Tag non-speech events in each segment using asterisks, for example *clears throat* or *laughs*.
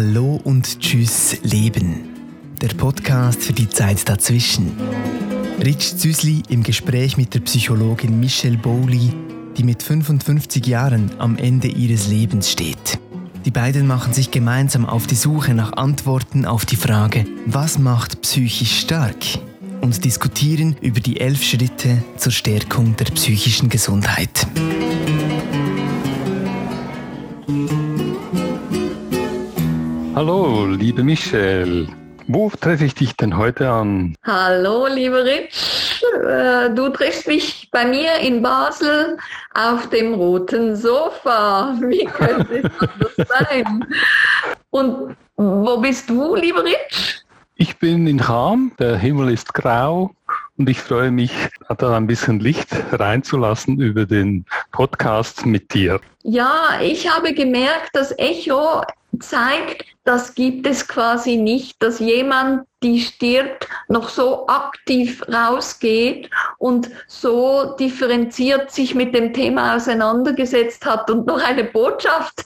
Hallo und Tschüss Leben. Der Podcast für die Zeit dazwischen. Rich Züsli im Gespräch mit der Psychologin Michelle Bowley, die mit 55 Jahren am Ende ihres Lebens steht. Die beiden machen sich gemeinsam auf die Suche nach Antworten auf die Frage, was macht psychisch stark? und diskutieren über die elf Schritte zur Stärkung der psychischen Gesundheit. Hallo, liebe Michelle. Wo treffe ich dich denn heute an? Hallo, lieber Rich. Äh, du triffst mich bei mir in Basel auf dem roten Sofa. Wie könnte das sein? Und wo bist du, lieber Rich? Ich bin in Cham, der Himmel ist grau und ich freue mich, da ein bisschen Licht reinzulassen über den Podcast mit dir. Ja, ich habe gemerkt, dass Echo zeigt, das gibt es quasi nicht, dass jemand, die stirbt, noch so aktiv rausgeht und so differenziert sich mit dem Thema auseinandergesetzt hat und noch eine Botschaft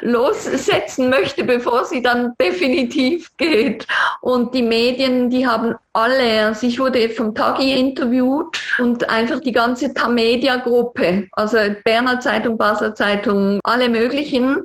lossetzen möchte, bevor sie dann definitiv geht. Und die Medien, die haben alle, also ich wurde vom Tagi interviewt und einfach die ganze Tamedia-Gruppe, also Berner Zeitung, Basler Zeitung, alle möglichen.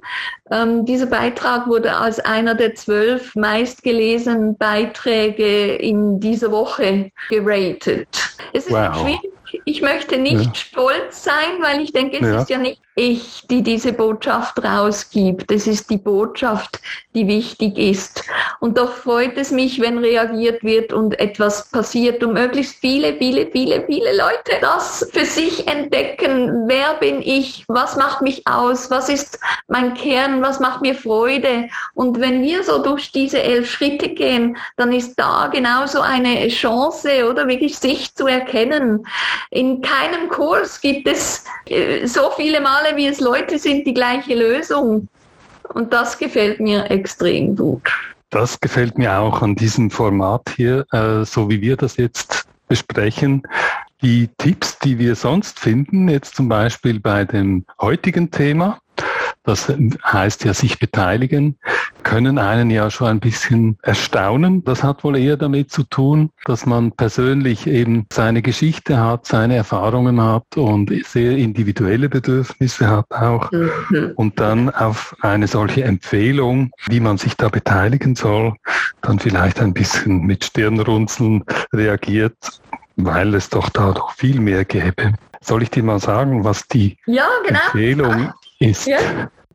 Ähm, dieser Beitrag wurde als einer der zwölf meistgelesenen Beiträge in dieser Woche geratet. Es ist wow. schwierig. Ich möchte nicht ja. stolz sein, weil ich denke, es ja. ist ja nicht ich, die diese Botschaft rausgibt. Es ist die Botschaft, die wichtig ist. Und doch freut es mich, wenn reagiert wird und etwas passiert und möglichst viele, viele, viele, viele Leute das für sich entdecken. Wer bin ich? Was macht mich aus? Was ist mein Kern? Was macht mir Freude? Und wenn wir so durch diese elf Schritte gehen, dann ist da genauso eine Chance, oder wirklich sich zu erkennen. In keinem Kurs gibt es äh, so viele Male wie es Leute sind, die gleiche Lösung. Und das gefällt mir extrem gut. Das gefällt mir auch an diesem Format hier, äh, so wie wir das jetzt besprechen. Die Tipps, die wir sonst finden, jetzt zum Beispiel bei dem heutigen Thema, das heißt ja sich beteiligen, können einen ja schon ein bisschen erstaunen. Das hat wohl eher damit zu tun, dass man persönlich eben seine Geschichte hat, seine Erfahrungen hat und sehr individuelle Bedürfnisse hat auch. Mhm. Und dann auf eine solche Empfehlung, wie man sich da beteiligen soll, dann vielleicht ein bisschen mit Stirnrunzeln reagiert, weil es doch da doch viel mehr gäbe. Soll ich dir mal sagen, was die ja, genau. Empfehlung ist? Ja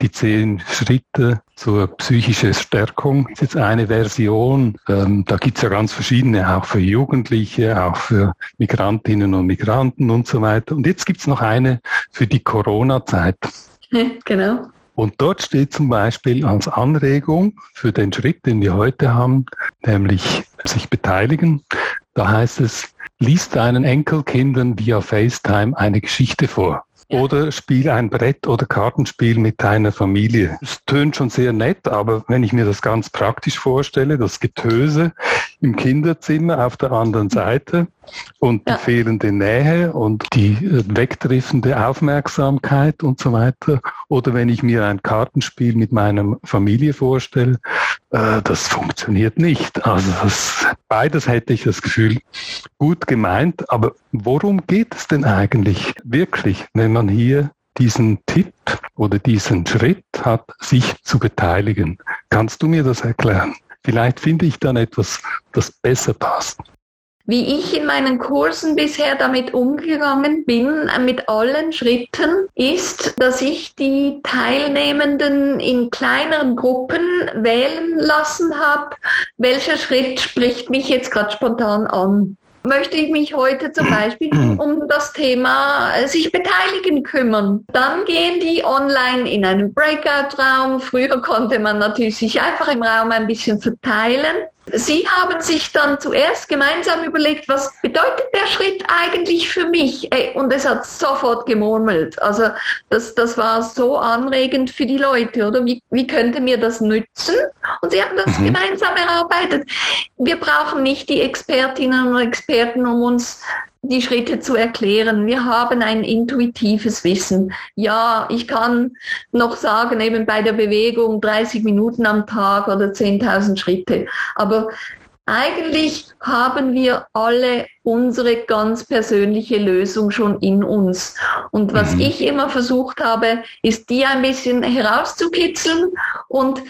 die zehn Schritte zur psychischen Stärkung. Das ist jetzt eine Version. Ähm, da gibt's ja ganz verschiedene, auch für Jugendliche, auch für Migrantinnen und Migranten und so weiter. Und jetzt gibt's noch eine für die Corona-Zeit. *laughs* Genau. Und dort steht zum Beispiel als Anregung für den Schritt, den wir heute haben, nämlich sich beteiligen. Da heißt es, lies deinen Enkelkindern via FaceTime eine Geschichte vor. Oder spiel ein Brett- oder Kartenspiel mit deiner Familie. Es tönt schon sehr nett, aber wenn ich mir das ganz praktisch vorstelle, das Getöse im Kinderzimmer auf der anderen Seite und ja. die fehlende Nähe und die äh, wegtriffende Aufmerksamkeit und so weiter. Oder wenn ich mir ein Kartenspiel mit meiner Familie vorstelle, äh, das funktioniert nicht. Also das, beides hätte ich das Gefühl gut gemeint, aber worum geht es denn eigentlich wirklich, wenn man hier diesen Tipp oder diesen Schritt hat, sich zu beteiligen? Kannst du mir das erklären? Vielleicht finde ich dann etwas, das besser passt. Wie ich in meinen Kursen bisher damit umgegangen bin, mit allen Schritten, ist, dass ich die Teilnehmenden in kleineren Gruppen wählen lassen habe, welcher Schritt spricht mich jetzt gerade spontan an möchte ich mich heute zum Beispiel *clears throat* um das Thema äh, sich beteiligen kümmern. Dann gehen die online in einen Breakout-Raum. Früher konnte man natürlich sich einfach im Raum ein bisschen verteilen. Sie haben sich dann zuerst gemeinsam überlegt, was bedeutet der Schritt eigentlich für mich? Und es hat sofort gemurmelt. Also das, das war so anregend für die Leute, oder? Wie, wie könnte mir das nützen? Und sie haben das mhm. gemeinsam erarbeitet. Wir brauchen nicht die Expertinnen und Experten, um uns die Schritte zu erklären. Wir haben ein intuitives Wissen. Ja, ich kann noch sagen, eben bei der Bewegung 30 Minuten am Tag oder 10.000 Schritte. Aber eigentlich haben wir alle unsere ganz persönliche Lösung schon in uns. Und was mhm. ich immer versucht habe, ist die ein bisschen herauszukitzeln und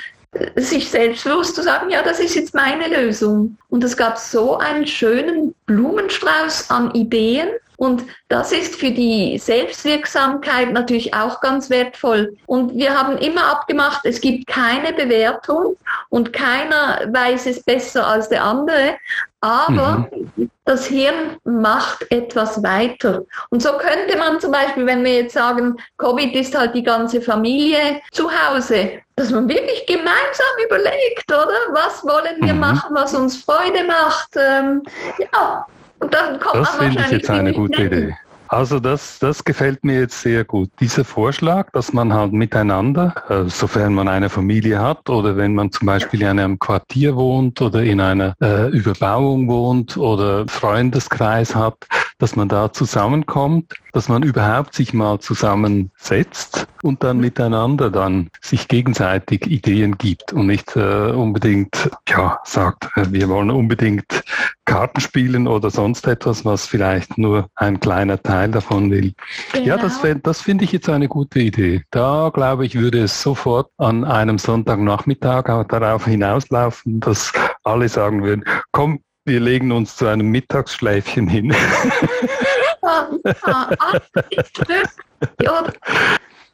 sich selbstbewusst zu sagen, ja, das ist jetzt meine Lösung. Und es gab so einen schönen Blumenstrauß an Ideen. Und das ist für die Selbstwirksamkeit natürlich auch ganz wertvoll. Und wir haben immer abgemacht, es gibt keine Bewertung und keiner weiß es besser als der andere. Aber mhm. das Hirn macht etwas weiter. Und so könnte man zum Beispiel, wenn wir jetzt sagen, Covid ist halt die ganze Familie zu Hause, dass man wirklich gemeinsam überlegt, oder? Was wollen wir mhm. machen, was uns Freude macht? Ähm, ja, und dann kommt das finde ich jetzt eine gute Idee. Also das, das gefällt mir jetzt sehr gut. Dieser Vorschlag, dass man halt miteinander, äh, sofern man eine Familie hat oder wenn man zum Beispiel in einem Quartier wohnt oder in einer äh, Überbauung wohnt oder Freundeskreis hat, dass man da zusammenkommt, dass man überhaupt sich mal zusammensetzt und dann miteinander dann sich gegenseitig Ideen gibt und nicht äh, unbedingt ja sagt, äh, wir wollen unbedingt Karten spielen oder sonst etwas, was vielleicht nur ein kleiner Teil davon will. Genau. Ja, das, das finde ich jetzt eine gute Idee. Da glaube ich, würde es sofort an einem Sonntagnachmittag darauf hinauslaufen, dass alle sagen würden, komm, wir legen uns zu einem Mittagsschläfchen hin.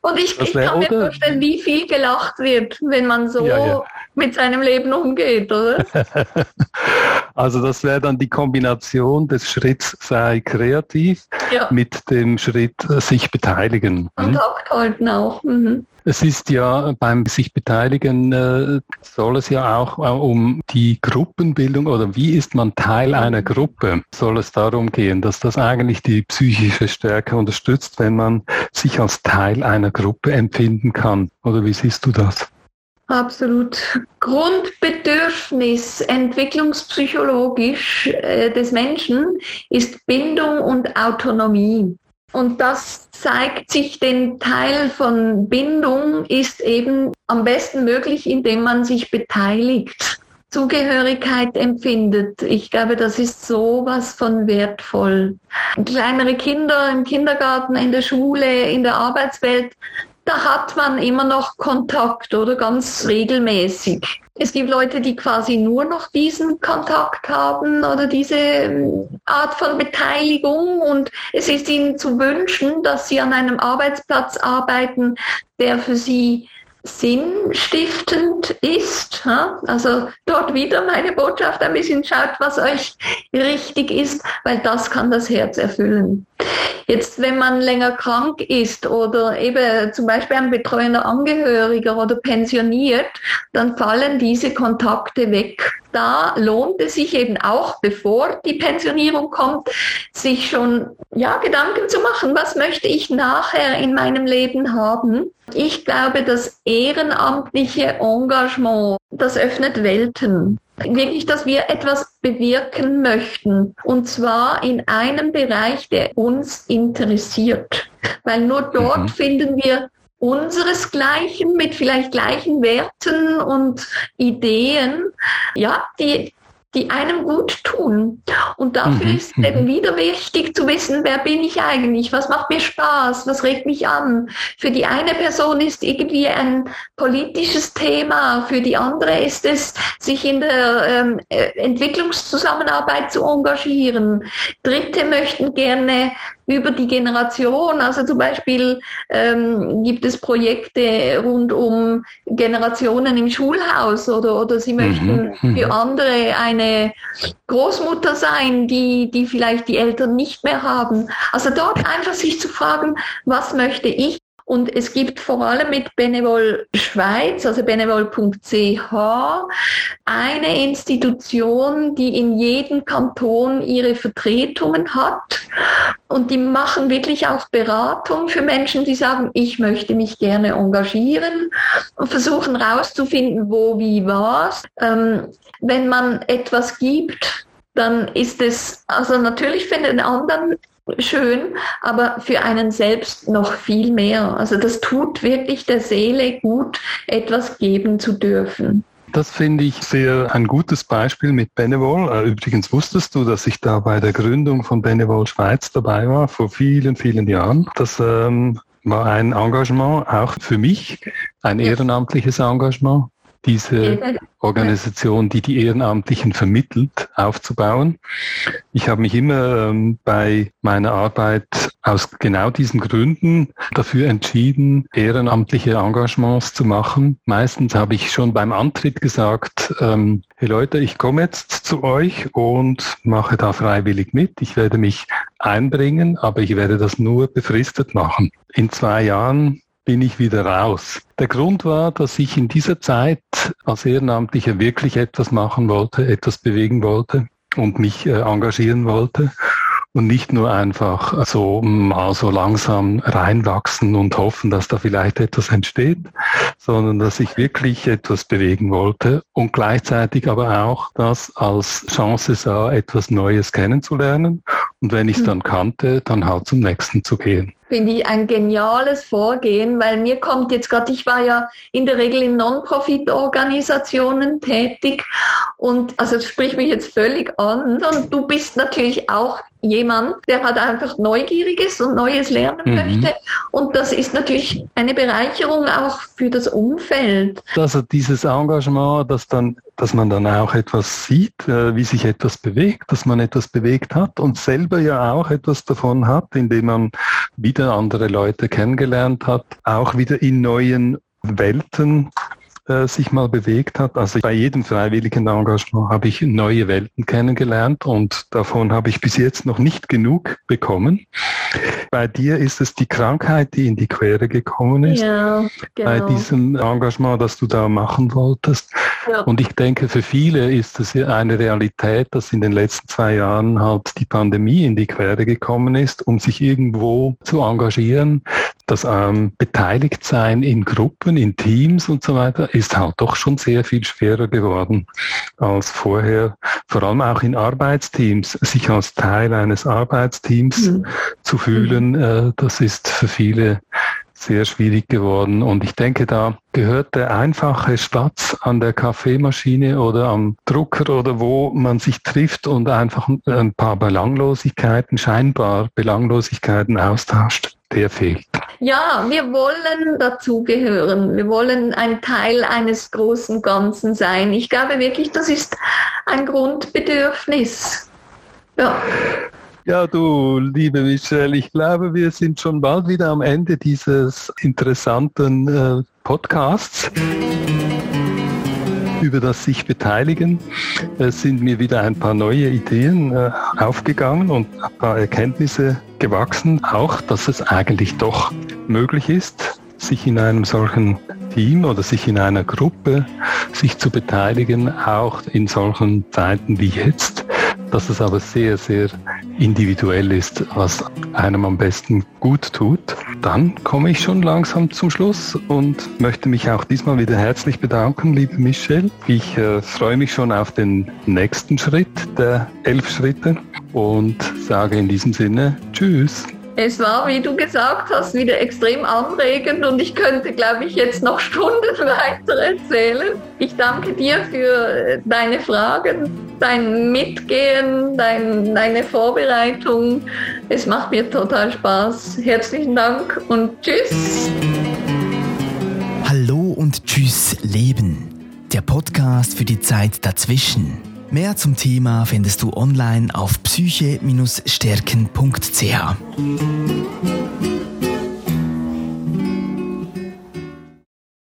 Und ich, ich kann mir vorstellen, wie viel gelacht wird, wenn man so ja, ja. Mit seinem Leben umgeht, oder? *laughs* Also das wäre dann die Kombination des Schritts sei kreativ ja. mit dem Schritt äh, sich beteiligen. Kontakt halten auch. Mhm. Es ist ja beim sich beteiligen äh, soll es ja auch äh, um die Gruppenbildung oder wie ist man Teil einer Gruppe? Soll es darum gehen, dass das eigentlich die psychische Stärke unterstützt, wenn man sich als Teil einer Gruppe empfinden kann? Oder wie siehst du das? Absolut. Grundbedürfnis entwicklungspsychologisch äh, des Menschen ist Bindung und Autonomie. Und das zeigt sich, den Teil von Bindung ist eben am besten möglich, indem man sich beteiligt. Zugehörigkeit empfindet. Ich glaube, das ist sowas von wertvoll. Kleinere Kinder im Kindergarten, in der Schule, in der Arbeitswelt da hat man immer noch Kontakt oder ganz regelmäßig. Es gibt Leute, die quasi nur noch diesen Kontakt haben oder diese ähm, Art von Beteiligung und es ist ihnen zu wünschen, dass sie an einem Arbeitsplatz arbeiten, der für sie sinnstiftend ist. Also dort wieder meine Botschaft ein bisschen schaut, was euch richtig ist, weil das kann das Herz erfüllen. Jetzt, wenn man länger krank ist oder eben zum Beispiel ein betreuender Angehöriger oder pensioniert, dann fallen diese Kontakte weg. Da lohnt es sich eben auch, bevor die Pensionierung kommt, sich schon ja, Gedanken zu machen, was möchte ich nachher in meinem Leben haben. Ich glaube, das ehrenamtliche Engagement, das öffnet Welten wirklich, dass wir etwas bewirken möchten. Und zwar in einem Bereich, der uns interessiert. Weil nur dort mhm. finden wir unseresgleichen mit vielleicht gleichen Werten und Ideen, ja, die die einem gut tun. Und dafür mhm. ist eben mhm. wieder wichtig zu wissen, wer bin ich eigentlich, was macht mir Spaß, was regt mich an. Für die eine Person ist irgendwie ein politisches Thema, für die andere ist es, sich in der ähm, äh, Entwicklungszusammenarbeit zu engagieren. Dritte möchten gerne über die Generation. Also zum Beispiel ähm, gibt es Projekte rund um Generationen im Schulhaus oder, oder sie möchten mhm, mhm. für andere eine Großmutter sein, die, die vielleicht die Eltern nicht mehr haben. Also dort einfach sich zu fragen, was möchte ich und es gibt vor allem mit Benevol Schweiz, also benevol.ch, eine Institution, die in jedem Kanton ihre Vertretungen hat. Und die machen wirklich auch Beratung für Menschen, die sagen, ich möchte mich gerne engagieren und versuchen herauszufinden, wo, wie, was. Ähm, wenn man etwas gibt, dann ist es, also natürlich für den anderen schön, aber für einen selbst noch viel mehr. Also das tut wirklich der Seele gut, etwas geben zu dürfen. Das finde ich sehr ein gutes Beispiel mit Benevol. Äh, übrigens wusstest du, dass ich da bei der Gründung von Benevol Schweiz dabei war, vor vielen, vielen Jahren. Das ähm, war ein Engagement, auch für mich, ein ehrenamtliches Engagement diese Organisation, die die Ehrenamtlichen vermittelt, aufzubauen. Ich habe mich immer ähm, bei meiner Arbeit aus genau diesen Gründen dafür entschieden, ehrenamtliche Engagements zu machen. Meistens habe ich schon beim Antritt gesagt, ähm, hey Leute, ich komme jetzt zu euch und mache da freiwillig mit. Ich werde mich einbringen, aber ich werde das nur befristet machen. In zwei Jahren bin ich wieder raus. Der Grund war, dass ich in dieser Zeit als Ehrenamtlicher wirklich etwas machen wollte, etwas bewegen wollte und mich äh, engagieren wollte und nicht nur einfach so mal so langsam reinwachsen und hoffen, dass da vielleicht etwas entsteht, sondern dass ich wirklich etwas bewegen wollte und gleichzeitig aber auch das als Chance sah, etwas Neues kennenzulernen und wenn ich es hm. dann kannte, dann halt zum nächsten zu gehen finde ich ein geniales Vorgehen, weil mir kommt jetzt gerade, ich war ja in der Regel in Non-Profit-Organisationen tätig und also es spricht mich jetzt völlig an und du bist natürlich auch jemand, der halt einfach Neugieriges und Neues lernen mhm. möchte. Und das ist natürlich eine Bereicherung auch für das Umfeld. Also dieses Engagement, dass dann, dass man dann auch etwas sieht, äh, wie sich etwas bewegt, dass man etwas bewegt hat und selber ja auch etwas davon hat, indem man wieder andere Leute kennengelernt hat, auch wieder in neuen Welten äh, sich mal bewegt hat. Also bei jedem freiwilligen Engagement habe ich neue Welten kennengelernt und davon habe ich bis jetzt noch nicht genug bekommen. Bei dir ist es die Krankheit, die in die Quere gekommen ist. Ja, genau. Bei diesem Engagement, das du da machen wolltest. Ja. Und ich denke, für viele ist es eine Realität, dass in den letzten zwei Jahren halt die Pandemie in die Quere gekommen ist, um sich irgendwo zu engagieren. Das ähm, Beteiligtsein in Gruppen, in Teams und so weiter ist halt doch schon sehr viel schwerer geworden als vorher. Vor allem auch in Arbeitsteams, sich als Teil eines Arbeitsteams mhm. zu fühlen, mhm. äh, das ist für viele sehr schwierig geworden. Und ich denke, da gehört der einfache Spatz an der Kaffeemaschine oder am Drucker oder wo man sich trifft und einfach ein paar Belanglosigkeiten, scheinbar Belanglosigkeiten austauscht der fehlt. Ja, wir wollen dazugehören. Wir wollen ein Teil eines großen Ganzen sein. Ich glaube wirklich, das ist ein Grundbedürfnis. Ja. Ja, du, liebe Michelle, ich glaube, wir sind schon bald wieder am Ende dieses interessanten äh, Podcasts über das sich beteiligen, äh, sind mir wieder ein paar neue Ideen äh, aufgegangen und ein paar Erkenntnisse gewachsen. Auch, dass es eigentlich doch möglich ist, sich in einem solchen Team oder sich in einer Gruppe sich zu beteiligen, auch in solchen Zeiten wie jetzt dass es aber sehr, sehr individuell ist, was einem am besten gut tut. Dann komme ich schon langsam zum Schluss und möchte mich auch diesmal wieder herzlich bedanken, liebe Michelle. Ich äh, freue mich schon auf den nächsten Schritt der elf Schritte und sage in diesem Sinne Tschüss. Es war, wie du gesagt hast, wieder extrem anregend und ich könnte, glaube ich, jetzt noch Stunden *laughs* weiter erzählen. Ich danke dir für deine Fragen, dein Mitgehen, dein, deine Vorbereitung. Es macht mir total Spaß. Herzlichen Dank und tschüss. Hallo und tschüss Leben. Der Podcast für die Zeit dazwischen. Mehr zum Thema findest du online auf psyche-stärken.ch.